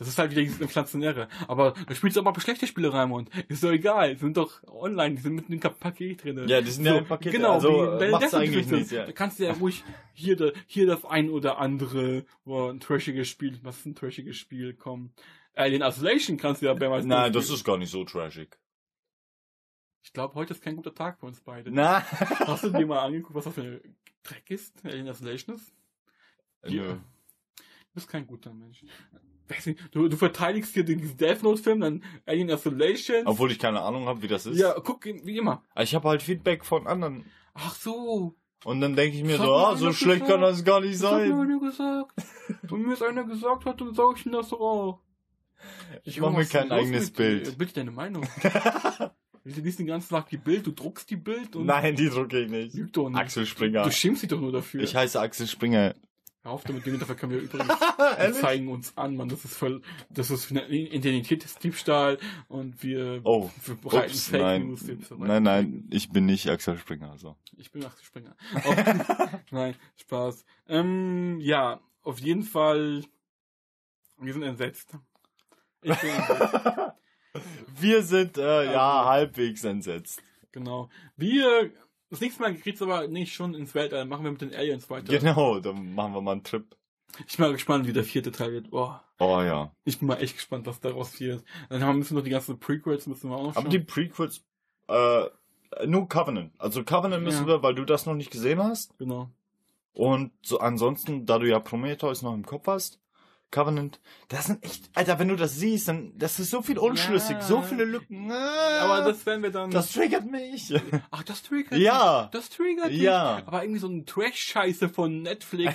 Speaker 2: Das ist halt wieder dieses Inflationäre. Aber du spielst aber schlechte Spiele, Raimund. Ist doch egal. Die sind doch online, die sind mit einem Paket drin.
Speaker 1: Ja, die sind ja im Paket,
Speaker 2: Genau,
Speaker 1: also, äh, macht's
Speaker 2: Death
Speaker 1: eigentlich
Speaker 2: Note
Speaker 1: nichts, ja.
Speaker 2: Da kannst du ja ruhig hier, hier das ein oder andere, wo ein trashiges Spiel, was ist ein trashiges Spiel, komm. Alien Isolation kannst du ja mehrmals
Speaker 1: Nein, das ist gar nicht so trashig.
Speaker 2: Ich glaube, heute ist kein guter Tag für uns beide.
Speaker 1: Na.
Speaker 2: Hast du dir mal angeguckt, was das für ein Dreck ist? Alien Isolation ist?
Speaker 1: Nö.
Speaker 2: Du bist kein guter Mensch. Nicht, Du, du verteidigst hier diesen Death Note Film, dann Alien Isolation.
Speaker 1: Obwohl ich keine Ahnung habe, wie das ist.
Speaker 2: ja, guck, wie immer.
Speaker 1: Aber Ich habe halt Feedback von anderen.
Speaker 2: Ach so.
Speaker 1: Und dann denke ich mir
Speaker 2: Das
Speaker 1: so, ah, so schlecht
Speaker 2: gesagt.
Speaker 1: kann das gar nicht
Speaker 2: Das hat mir
Speaker 1: sein.
Speaker 2: einer gesagt. Und mir ist einer gesagt hat, dann sag ich ihm das doch auch.
Speaker 1: Ich
Speaker 2: Junge,
Speaker 1: mache mir kein eigenes
Speaker 2: mit dir?
Speaker 1: Bild.
Speaker 2: Bild deine Meinung. Du liest den ganzen Tag die Bild, du druckst die Bild und
Speaker 1: Nein, die drucke ich nicht.
Speaker 2: lüg doch nicht.
Speaker 1: Axel Springer.
Speaker 2: Du schimpfst dich doch nur dafür.
Speaker 1: Ich heiße Axel Springer.
Speaker 2: Hör auf damit, Dinge, dafür können wir übrigens zeigen uns an, man. Das ist voll, das ist eine Identitätsdiebstahl und wir,
Speaker 1: Oh,
Speaker 2: wir bereiten
Speaker 1: ups,
Speaker 2: Fake
Speaker 1: nein.
Speaker 2: News.
Speaker 1: Nein, nein, ich bin nicht Axel Springer. So.
Speaker 2: Ich bin Axel Springer. Auf, nein, Spaß. Ähm, ja, auf jeden Fall, wir sind entsetzt. Ich bin entsetzt.
Speaker 1: Wir sind, äh, ja,
Speaker 2: Also-
Speaker 1: halbwegs entsetzt.
Speaker 2: Genau. Wir, das nächste Mal geht's aber nicht schon ins Weltall, machen wir mit den Aliens weiter.
Speaker 1: Genau, dann machen wir mal einen Trip.
Speaker 2: Ich bin mal gespannt, wie der vierte Teil wird. Boah,
Speaker 1: Oh ja.
Speaker 2: ich bin mal echt gespannt, was daraus wird. Dann haben wir müssen noch die ganzen Prequels, müssen wir auch noch
Speaker 1: Aber die Prequels, äh, nur Covenant. Also Covenant müssen
Speaker 2: Ja.
Speaker 1: wir, weil du das noch nicht gesehen hast.
Speaker 2: Genau.
Speaker 1: Und so ansonsten, da du ja Prometheus noch im Kopf hast, Covenant, das sind echt, Alter, wenn du das siehst, dann, das ist so viel unschlüssig,
Speaker 2: Ja.
Speaker 1: so viele Lücken.
Speaker 2: Aber das werden wir dann.
Speaker 1: das triggert mich.
Speaker 2: ach, das triggert
Speaker 1: Ja.
Speaker 2: dich. Das triggert.
Speaker 1: Ja.
Speaker 2: Aber irgendwie so ein Trash-Scheiße von Netflix,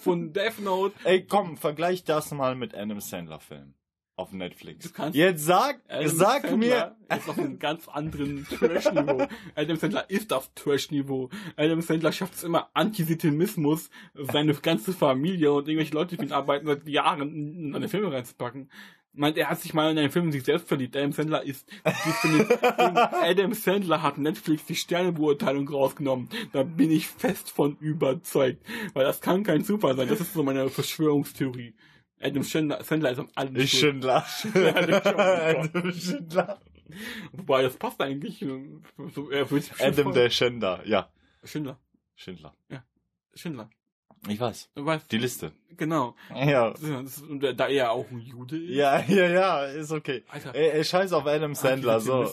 Speaker 2: von Death Note.
Speaker 1: Ey, komm, vergleich das mal mit Adam Sandler Film auf Netflix.
Speaker 2: Du kannst-
Speaker 1: Jetzt sag,
Speaker 2: Adam
Speaker 1: sag
Speaker 2: Sandler
Speaker 1: mir,
Speaker 2: Ist auf einem ganz anderen Trash-Niveau. Adam Sandler ist auf Trash-Niveau. Adam Sandler schafft es immer, Antisemitismus, seine ganze Familie und irgendwelche Leute, die für ihn arbeiten, seit Jahren in seine Filme reinzupacken. Meint, er hat sich mal in einen Film in sich selbst verliebt. Adam Sandler ist, Adam Sandler hat Netflix die Sternebeurteilung rausgenommen. Da bin ich fest von überzeugt. Weil das kann kein Zufall sein. Das ist so meine Verschwörungstheorie. Adam Sandler, Sandler ist am allem schuld.
Speaker 1: Schindler. Adam Schindler.
Speaker 2: Wobei, das passt eigentlich. äh, So, er wird
Speaker 1: Adam der Schänder, ja.
Speaker 2: Schindler.
Speaker 1: Schindler.
Speaker 2: Schindler.
Speaker 1: Ich weiß.
Speaker 2: Du weißt,
Speaker 1: Die Liste.
Speaker 2: genau.
Speaker 1: Ja.
Speaker 2: Ja, das da er auch ein Jude ist.
Speaker 1: Ja, ja, ja, ist okay.
Speaker 2: Alter.
Speaker 1: Ey, ey scheiß auf Adam Sandler, so.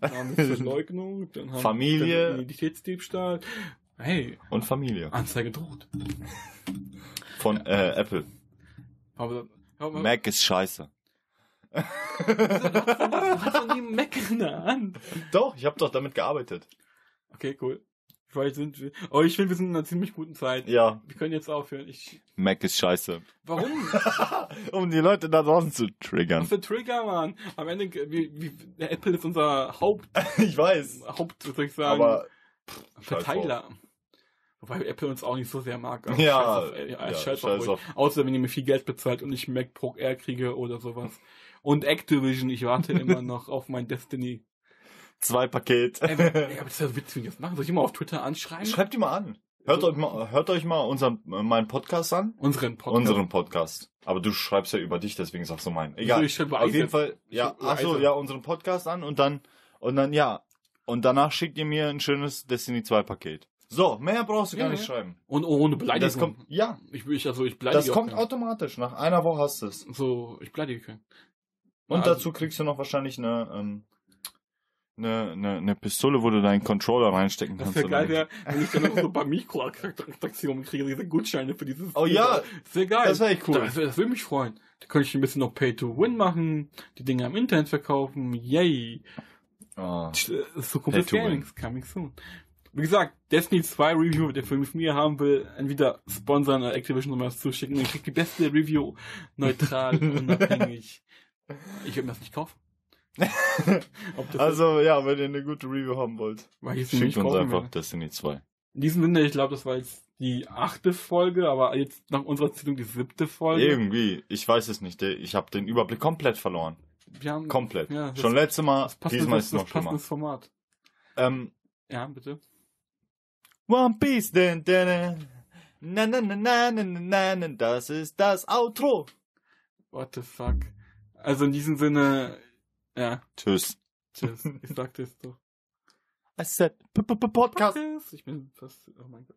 Speaker 2: Dann haben wir Verleugnung, dann haben
Speaker 1: Familie.
Speaker 2: dann Identitätsdiebstahl. Hey,
Speaker 1: Und Familie.
Speaker 2: Anzeige droht.
Speaker 1: Von äh, Apple.
Speaker 2: Aber, aber
Speaker 1: Mac ist scheiße.
Speaker 2: Du hast doch nie Mac in der Hand.
Speaker 1: Doch, ich habe doch damit gearbeitet.
Speaker 2: Okay, cool. Wie weit sind wir? Oh, ich finde, wir sind in einer ziemlich guten Zeit.
Speaker 1: Ja,
Speaker 2: Wir können jetzt aufhören. Ich.
Speaker 1: Mac ist scheiße.
Speaker 2: Warum?
Speaker 1: um die Leute da draußen zu
Speaker 2: Was
Speaker 1: triggern.
Speaker 2: für Trigger, Mann. Am Ende, wie, wie, der Apple ist unser Haupt,
Speaker 1: ich weiß.
Speaker 2: Haupt, was soll ich sagen,
Speaker 1: Aber
Speaker 2: Verteiler. Wobei Apple uns auch nicht so sehr mag.
Speaker 1: Ja,
Speaker 2: scheiß auf, äh,
Speaker 1: ja,
Speaker 2: scheiß
Speaker 1: scheiß
Speaker 2: auf. Außer wenn ihr mir viel Geld bezahlt und ich MacBook Air kriege oder sowas. Und Activision, ich warte immer noch auf mein Destiny.
Speaker 1: zwei Paket.
Speaker 2: Ey, ey, aber das ist ja witzig, das machen. Soll ich immer auf Twitter anschreiben?
Speaker 1: Schreibt die mal an. Hört euch mal, hört euch mal unseren, äh, meinen Podcast an.
Speaker 2: Unseren Podcast.
Speaker 1: Unseren Podcast. Aber du schreibst ja über dich, deswegen sagst du meinen. Egal.
Speaker 2: Also ich schreibe
Speaker 1: Auf jeden. Fall, ja, achso, ja, unseren Podcast an und dann, und dann, ja. Und danach schickt ihr mir ein schönes Destiny 2 Paket. So, mehr brauchst du
Speaker 2: Ja,
Speaker 1: gar nicht
Speaker 2: ja.
Speaker 1: schreiben.
Speaker 2: Und ohne Beleidigung.
Speaker 1: Das kommt, ja,
Speaker 2: ich, ich, also ich beleidige
Speaker 1: das kommt
Speaker 2: keinen.
Speaker 1: automatisch. Nach einer Woche hast du es.
Speaker 2: So, ich beleidige keinen.
Speaker 1: Und
Speaker 2: Also-
Speaker 1: dazu kriegst du noch wahrscheinlich eine, ähm, eine, eine, eine Pistole, wo du deinen Controller reinstecken
Speaker 2: Das
Speaker 1: kannst.
Speaker 2: wäre geil, wär, wenn ich dann noch so ein paar Mikroattraktionen kriege, diese Gutscheine für dieses.
Speaker 1: Oh ja,
Speaker 2: sehr geil.
Speaker 1: Das wäre echt cool.
Speaker 2: Das, das würde mich freuen. Da könnte ich ein bisschen noch Pay to Win machen, die Dinge am Internet verkaufen. Yay.
Speaker 1: Oh. To win.
Speaker 2: Gamings, coming soon. Wie gesagt, Destiny 2 Review, der Film mit mir haben will, entweder sponsern oder Activision nochmal was zuschicken. Dann kriegt die beste Review neutral, unabhängig. Ich würde mir das nicht kaufen. Das
Speaker 1: Also, ja, wenn ihr eine gute Review haben wollt, schickt uns einfach
Speaker 2: werde.
Speaker 1: Destiny 2.
Speaker 2: In diesem Sinne, ich glaube, das war jetzt die achte Folge, aber jetzt nach unserer Zählung die siebte Folge.
Speaker 1: Irgendwie, ich weiß es nicht. Ich habe den Überblick komplett verloren.
Speaker 2: Wir haben
Speaker 1: Komplett.
Speaker 2: Ja, das-
Speaker 1: Schon letztes Mal,
Speaker 2: das
Speaker 1: diesmal
Speaker 2: das,
Speaker 1: ist es
Speaker 2: das
Speaker 1: noch schlimmer.
Speaker 2: passendes Format.
Speaker 1: Ähm,
Speaker 2: Ja, bitte.
Speaker 1: One Piece, denn, denn, na, na, na, na, na, na, na, das ist das Outro.
Speaker 2: What the fuck. Also in diesem Sinne, ja,
Speaker 1: Tschüss.
Speaker 2: tschüss. Ich sag das doch.
Speaker 1: I said, P -p -p Podcast.
Speaker 2: Ich bin fast, oh mein Gott.